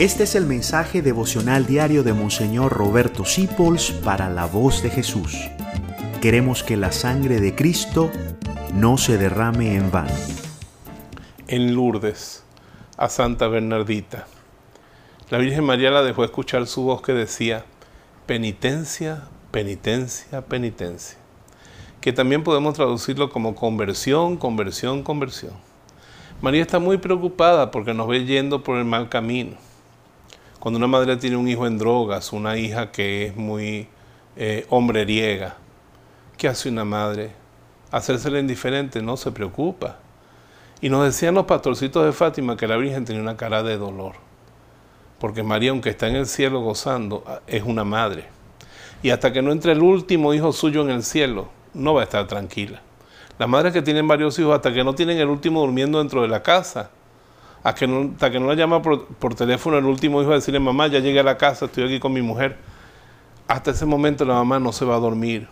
Este es el mensaje devocional diario de Monseñor Roberto Sipols para la voz de Jesús. Queremos que la sangre de Cristo no se derrame en vano. En Lourdes, a Santa Bernardita. La Virgen María la dejó escuchar su voz que decía, penitencia, penitencia, penitencia. Que también podemos traducirlo como conversión, conversión, conversión. María está muy preocupada porque nos ve yendo por el mal camino cuando una madre tiene un hijo en drogas, una hija que es muy eh, hombreriega, ¿qué hace una madre? Hacérsela indiferente, no se preocupa. Y nos decían los pastorcitos de Fátima que la Virgen tenía una cara de dolor, porque María, aunque está en el cielo gozando, es una madre. Y hasta que no entre el último hijo suyo en el cielo, no va a estar tranquila. Las madres que tienen varios hijos, hasta que no tienen el último durmiendo dentro de la casa, que no, hasta que no la llama por, teléfono el último hijo a decirle, mamá, ya llegué a la casa, estoy aquí con mi mujer. Hasta ese momento la mamá no se va a dormir.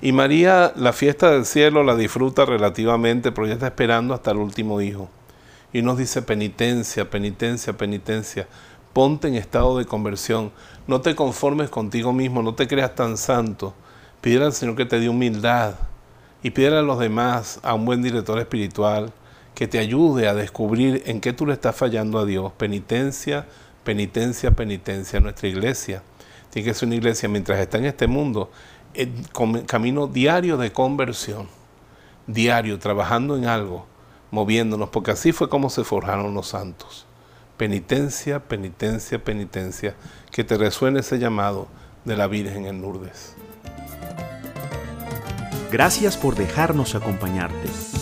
Y María la fiesta del cielo la disfruta relativamente, pero ya está esperando hasta el último hijo. Y nos dice penitencia, penitencia, penitencia. Ponte en estado de conversión. No te conformes contigo mismo, no te creas tan santo. Pídele al Señor que te dé humildad. Y pídele a los demás, a un buen director espiritual, que te ayude a descubrir en qué tú le estás fallando a Dios. Penitencia, penitencia, penitencia. Nuestra iglesia tiene que ser una iglesia mientras está en este mundo, en camino diario de conversión, diario, trabajando en algo, moviéndonos, porque así fue como se forjaron los santos. Penitencia, penitencia, penitencia, que te resuene ese llamado de la Virgen en Lourdes. Gracias por dejarnos acompañarte.